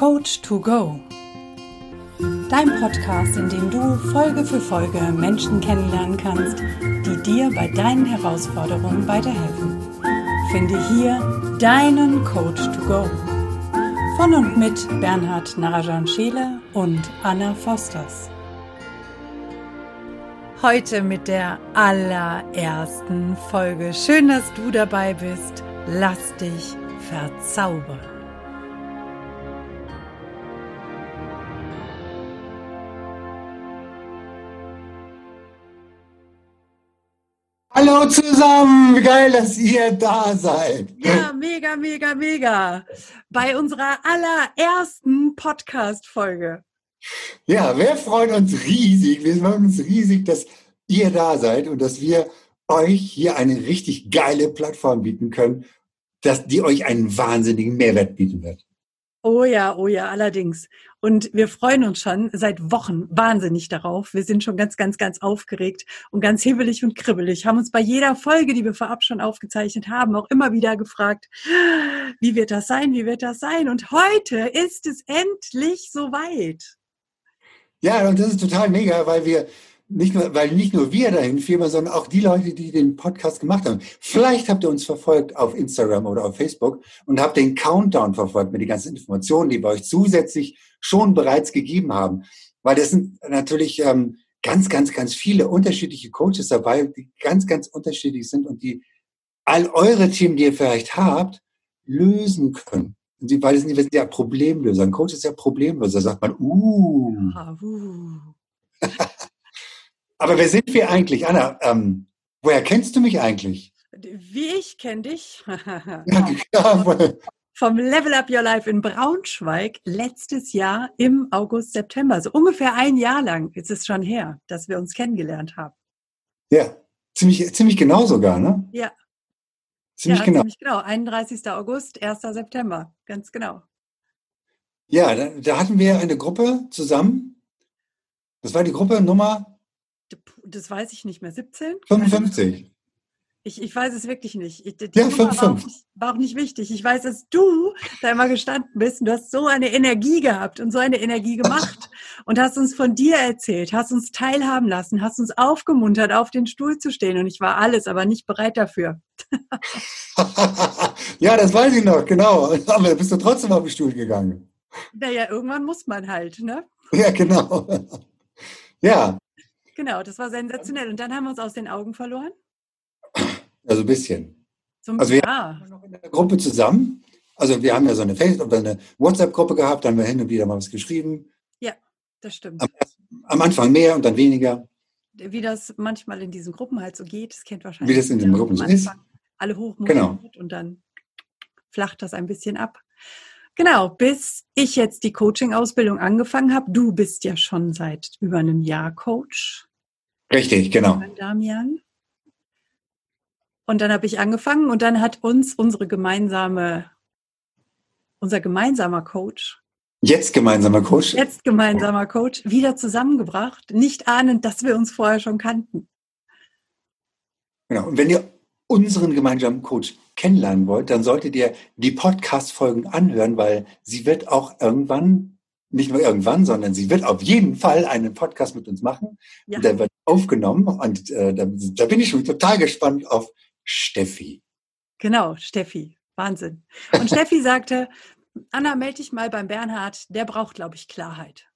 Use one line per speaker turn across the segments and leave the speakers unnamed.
Coach to Go. Dein Podcast, in dem du Folge für Folge Menschen kennenlernen kannst, die dir bei deinen Herausforderungen weiterhelfen. Finde hier deinen Coach to Go. Von und mit Bernhard Narajan Scheele und Anna Fosters. Heute mit der allerersten Folge. Schön, dass du dabei bist. Lass dich verzaubern.
Hallo zusammen, wie geil, dass ihr da seid.
Ja, mega, mega, mega. Bei unserer allerersten Podcast-Folge.
Ja, wir freuen uns riesig, wir freuen uns riesig, dass ihr da seid und dass wir euch hier eine richtig geile Plattform bieten können, dass die euch einen wahnsinnigen Mehrwert bieten wird.
Oh ja, oh ja, allerdings. Und wir freuen uns schon seit Wochen wahnsinnig darauf. Wir sind schon ganz, ganz, ganz aufgeregt und ganz hibbelig und kribbelig. Haben uns bei jeder Folge, die wir vorab schon aufgezeichnet haben, auch immer wieder gefragt, wie wird das sein, wie wird das sein? Und heute ist es endlich soweit.
Ja, und das ist total mega, weil wir nicht nur, weil nicht nur wir dahin firmen, sondern auch die Leute, die den Podcast gemacht haben. Vielleicht habt ihr uns verfolgt auf Instagram oder auf Facebook und habt den Countdown verfolgt mit den ganzen Informationen, die wir euch zusätzlich schon bereits gegeben haben. Weil das sind natürlich ähm, ganz, ganz, ganz viele unterschiedliche Coaches dabei, die ganz, ganz unterschiedlich sind und die all eure Themen, die ihr vielleicht habt, lösen können. Und sie, weil es sind ja Problemlöser. Ein Coach ist ja Problemlöser, sagt man, uh. Ja, uh. Aber wer sind wir eigentlich, Anna? Ähm, woher kennst du mich eigentlich?
Wie ich kenne dich. ja, Vom Level Up Your Life in Braunschweig letztes Jahr im August, September. Also ungefähr ein Jahr lang ist es schon her, dass wir uns kennengelernt haben.
Ja, ziemlich, ziemlich genau sogar, ne?
Ja.
Ziemlich ja, genau.
Ziemlich genau. 31. August, 1. September. Ganz genau.
Ja, da, da hatten wir eine Gruppe zusammen. Das war die Gruppe Nummer
das weiß ich nicht mehr, 17?
55.
Ich, ich weiß es wirklich nicht. Ich,
ja, 5,
war, war, auch nicht wichtig. Ich weiß, dass du da immer gestanden bist und du hast so eine Energie gehabt und so eine Energie gemacht und hast uns von dir erzählt, hast uns teilhaben lassen, hast uns aufgemuntert, auf den Stuhl zu stehen und ich war alles, aber nicht bereit dafür.
ja, das weiß ich noch, genau. Aber bist du trotzdem auf den Stuhl gegangen.
Naja, irgendwann muss man halt, ne?
Ja, genau. Ja,
Genau, das war sensationell. Und dann haben wir uns aus den Augen verloren?
Also ein bisschen. Zum, also wir ja. waren noch in der Gruppe zusammen. Also wir haben ja so eine Facebook- eine WhatsApp-Gruppe gehabt, da haben wir hin und wieder mal was geschrieben.
Ja, das stimmt.
Am, am, Anfang mehr und dann weniger.
Wie das manchmal in diesen Gruppen halt so geht, das kennt wahrscheinlich.
Wie das in den Gruppen so ist.
Alle hoch
genau.
und dann flacht das ein bisschen ab. Genau, bis ich jetzt die Coaching-Ausbildung angefangen habe. Du bist ja schon seit über einem Jahr Coach.
Richtig, genau.
Damian. Und dann habe ich angefangen und dann hat uns unsere gemeinsame, unser gemeinsamer Coach.
Jetzt gemeinsamer Coach.
Jetzt gemeinsamer Coach wieder zusammengebracht, nicht ahnend, dass wir uns vorher schon kannten.
Genau. Und wenn ihr unseren gemeinsamen Coach kennenlernen wollt, dann solltet ihr die Podcast-Folgen anhören, weil sie wird auch irgendwann nicht nur irgendwann, sondern sie wird auf jeden Fall einen Podcast mit uns machen. Ja. Und der wird aufgenommen und äh, da, da bin ich schon total gespannt auf Steffi.
Genau, Steffi. Wahnsinn. Und Steffi sagte, Anna, melde dich mal beim Bernhard, der braucht, glaube ich, Klarheit.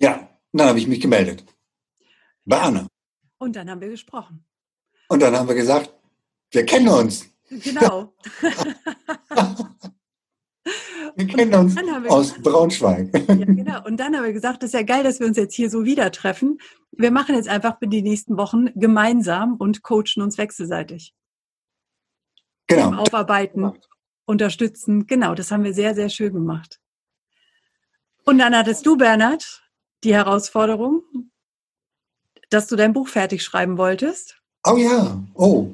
Ja, dann habe ich mich gemeldet. Bei Anna.
Und dann haben wir gesprochen.
Und dann haben wir gesagt, wir kennen uns.
Genau.
Wir kennen uns aus gesagt, Braunschweig.
Ja, genau. Und dann haben wir gesagt, das ist ja geil, dass wir uns jetzt hier so wieder treffen. Wir machen jetzt einfach die nächsten Wochen gemeinsam und coachen uns wechselseitig.
Genau.
Aufarbeiten, unterstützen. Genau, das haben wir sehr, sehr schön gemacht. Und dann hattest du, Bernhard, die Herausforderung, dass du dein Buch fertig schreiben wolltest.
Oh ja, oh.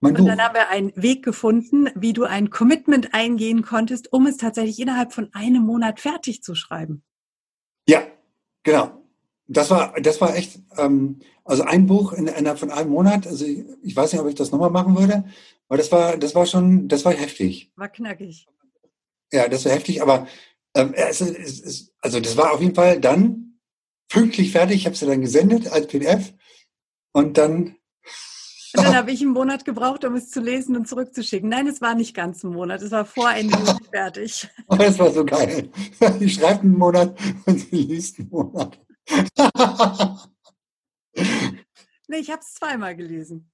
Mein und dann haben wir einen Weg gefunden, wie du ein Commitment eingehen konntest, um es tatsächlich innerhalb von einem Monat fertig zu schreiben.
Ja, genau. Das war, das war echt, ähm, also ein Buch in, innerhalb von einem Monat. Also ich, ich weiß nicht, ob ich das nochmal machen würde, aber das war, das war schon, das war heftig.
War knackig.
Ja, das war heftig, aber Ähm, es, es, es, also das war auf jeden Fall dann pünktlich fertig. Ich habe es dann gesendet als PDF und dann
und dann habe ich einen Monat gebraucht, um es zu lesen und zurückzuschicken. Nein, es war nicht ganz ein Monat, es war vor Ende Juli fertig.
Das war so geil. Sie schreibt einen Monat und sie liest einen Monat.
nee, ich habe es zweimal gelesen.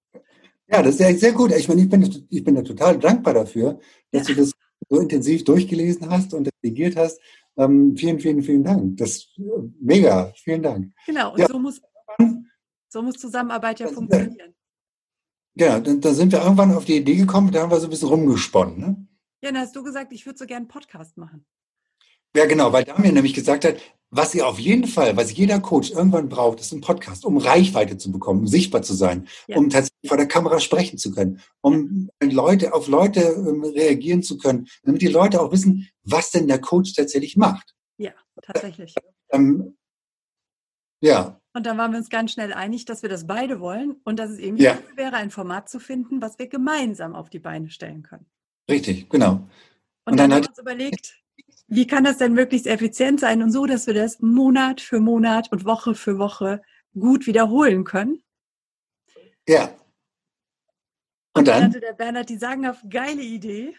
Ja, das ist ja sehr gut. Ich meine, ich bin, ich bin da total dankbar dafür, dass ja. du das so intensiv durchgelesen hast und redigiert hast. Ähm, vielen, vielen, vielen Dank. Das ist mega. Vielen Dank.
Genau, und ja. so, muss, so muss Zusammenarbeit ja funktionieren.
Ja, dann, dann, sind wir irgendwann auf die Idee gekommen, da haben wir so ein bisschen rumgesponnen. Ne?
Ja, dann hast du gesagt, ich würde so gerne einen Podcast machen.
Ja, genau, weil Damir nämlich gesagt hat, was ihr auf jeden Fall, was jeder Coach irgendwann braucht, ist ein Podcast, um Reichweite zu bekommen, um sichtbar zu sein, ja. um tatsächlich vor der Kamera sprechen zu können, um Leute auf Leute ähm, reagieren zu können, damit die Leute auch wissen, was denn der Coach tatsächlich macht.
Ja, tatsächlich. Ähm, ja, und dann waren wir uns ganz schnell einig, dass wir das beide wollen und dass es eben ja. wäre, ein Format zu finden, was wir gemeinsam auf die Beine stellen können.
Richtig, genau.
Und, und dann, dann haben wir uns überlegt, wie kann das denn möglichst effizient sein und so, dass wir das Monat für Monat und Woche für Woche gut wiederholen können.
Ja.
Und, und dann, dann hatte der Bernhard die sagenhaft geile Idee.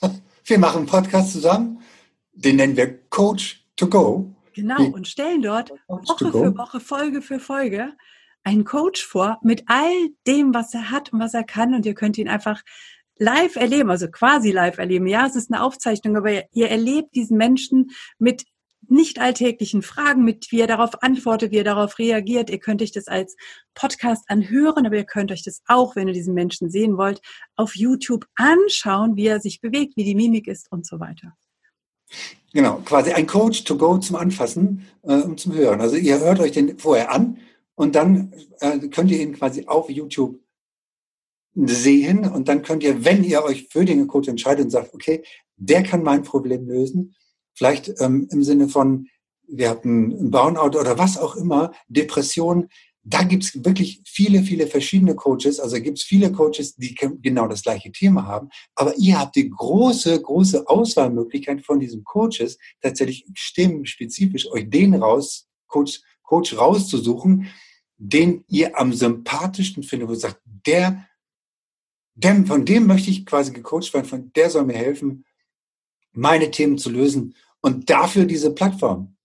Wir machen einen Podcast zusammen, den nennen wir Coach to Go.
Genau, und stellen dort Woche für Woche, Folge für Folge einen Coach vor mit all dem, was er hat und was er kann. Und ihr könnt ihn einfach live erleben, also quasi live erleben. Ja, es ist eine Aufzeichnung, aber ihr erlebt diesen Menschen mit nicht alltäglichen Fragen, mit wie er darauf antwortet, wie er darauf reagiert. Ihr könnt euch das als Podcast anhören, aber ihr könnt euch das auch, wenn ihr diesen Menschen sehen wollt, auf YouTube anschauen, wie er sich bewegt, wie die Mimik ist und so weiter.
Genau, quasi ein Coach to go zum Anfassen äh, und zum Hören. Also ihr hört euch den vorher an und dann äh, könnt ihr ihn quasi auf YouTube sehen und dann könnt ihr, wenn ihr euch für den Coach entscheidet und sagt, okay, der kann mein Problem lösen, vielleicht ähm, im Sinne von, wir hatten einen Burnout oder was auch immer, Depression, da gibt's wirklich viele, viele verschiedene Coaches. Also gibt's viele Coaches, die genau das gleiche Thema haben. Aber ihr habt die große, große Auswahlmöglichkeit von diesen Coaches, tatsächlich stimmenspezifisch euch den raus, Coach, Coach rauszusuchen, den ihr am sympathischsten findet, wo ihr sagt, der, der, von dem möchte ich quasi gecoacht werden, von der soll mir helfen, meine Themen zu lösen. Und dafür diese Plattform.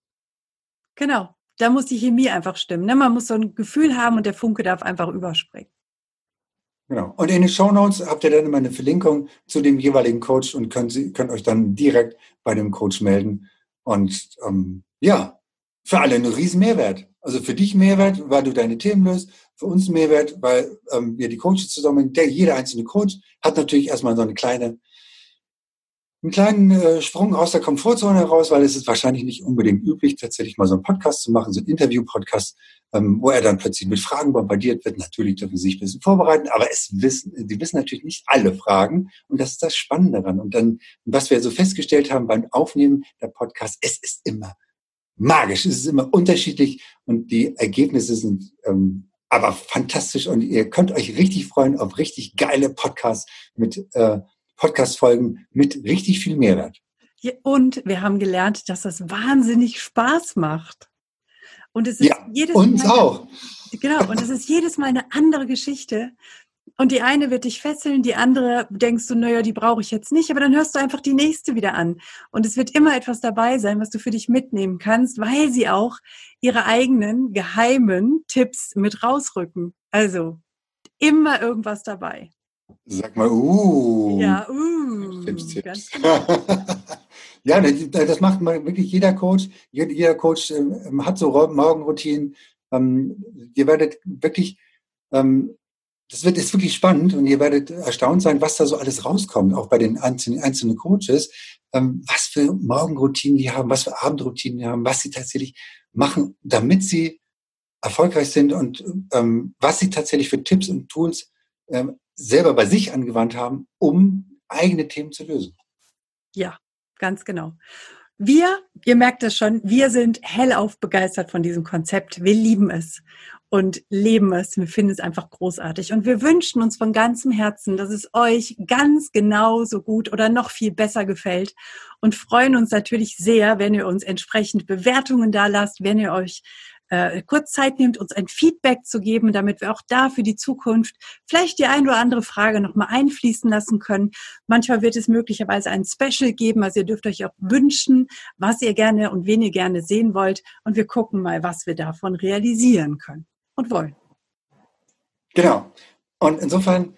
Genau da muss die Chemie einfach stimmen. Ne? Man muss so ein Gefühl haben und der Funke darf einfach überspringen.
Genau. Und in den Show Notes habt ihr dann immer eine Verlinkung zu dem jeweiligen Coach und könnt, könnt euch dann direkt bei dem Coach melden. Und ähm, ja, für alle ein riesen Mehrwert. Also für dich Mehrwert, weil du deine Themen löst. Für uns Mehrwert, weil ähm, wir die Coaches zusammen, der jeder einzelne Coach hat natürlich erstmal so eine kleine einen kleinen äh, Sprung aus der Komfortzone heraus, weil es ist wahrscheinlich nicht unbedingt üblich, tatsächlich mal so einen Podcast zu machen, so einen Interview-Podcast, ähm, wo er dann plötzlich mit Fragen bombardiert wird. Natürlich dürfen sie sich ein bisschen vorbereiten, aber es wissen, sie wissen natürlich nicht alle Fragen und das ist das Spannende daran. Und dann, was wir so festgestellt haben beim Aufnehmen der Podcast, es ist immer magisch, es ist immer unterschiedlich und die Ergebnisse sind ähm, aber fantastisch und ihr könnt euch richtig freuen auf richtig geile Podcasts mit äh, Podcast-Folgen mit richtig viel Mehrwert.
Und wir haben gelernt, dass das wahnsinnig Spaß macht.
Und es ist ja, jedes uns Mal, auch.
Genau, und es ist jedes Mal eine andere Geschichte. Und die eine wird dich fesseln, die andere denkst du, naja, die brauche ich jetzt nicht, aber dann hörst du einfach die nächste wieder an. Und es wird immer etwas dabei sein, was du für dich mitnehmen kannst, weil sie auch ihre eigenen geheimen Tipps mit rausrücken. Also immer irgendwas dabei.
Sag mal, uh.
Ja, uh.
Tipps, Tipps. ja, das macht wirklich jeder Coach. Jeder Coach ähm, hat so Morgenroutinen. Ähm, ihr werdet wirklich, ähm, das wird ist wirklich spannend und ihr werdet erstaunt sein, was da so alles rauskommt, auch bei den einzelnen, einzelnen Coaches, was für Morgenroutinen die haben, was für Abendroutinen die haben, was sie tatsächlich machen, damit sie erfolgreich sind und was sie tatsächlich für Tipps und Tools selber bei sich angewandt haben, um eigene Themen zu lösen.
Ja, ganz genau. Wir, ihr merkt es schon, wir sind hellauf begeistert von diesem Konzept. Wir lieben es. und leben es. Wir finden es einfach großartig. Und wir wünschen uns von ganzem Herzen, dass es euch ganz genauso gut oder noch viel besser gefällt und freuen uns natürlich sehr, wenn ihr uns entsprechend Bewertungen da lasst, wenn ihr euch äh, kurz Zeit nehmt, uns ein Feedback zu geben, damit wir auch da für die Zukunft vielleicht die ein oder andere Frage nochmal einfließen lassen können. Manchmal wird es möglicherweise ein Special geben, also ihr dürft euch auch wünschen, was ihr gerne und wen ihr gerne sehen wollt und wir gucken mal, was wir davon realisieren können und wollen.
Genau. Und insofern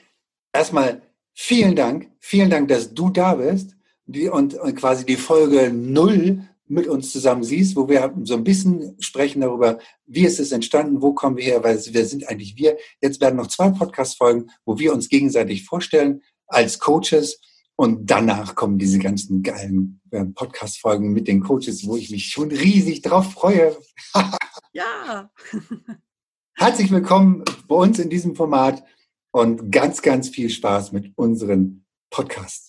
erstmal vielen Dank, vielen Dank, dass du da bist und, und quasi die Folge null mit uns zusammen siehst, wo wir so ein bisschen sprechen darüber, wie ist es entstanden, wo kommen wir her, weil wir sind eigentlich wir. Jetzt werden noch zwei Podcast-Folgen, wo wir uns gegenseitig vorstellen als Coaches und danach kommen diese ganzen geilen äh, Podcast-Folgen mit den Coaches, wo ich mich schon riesig drauf freue.
ja.
Herzlich willkommen bei uns in diesem Format und ganz, ganz viel Spaß mit unseren Podcasts.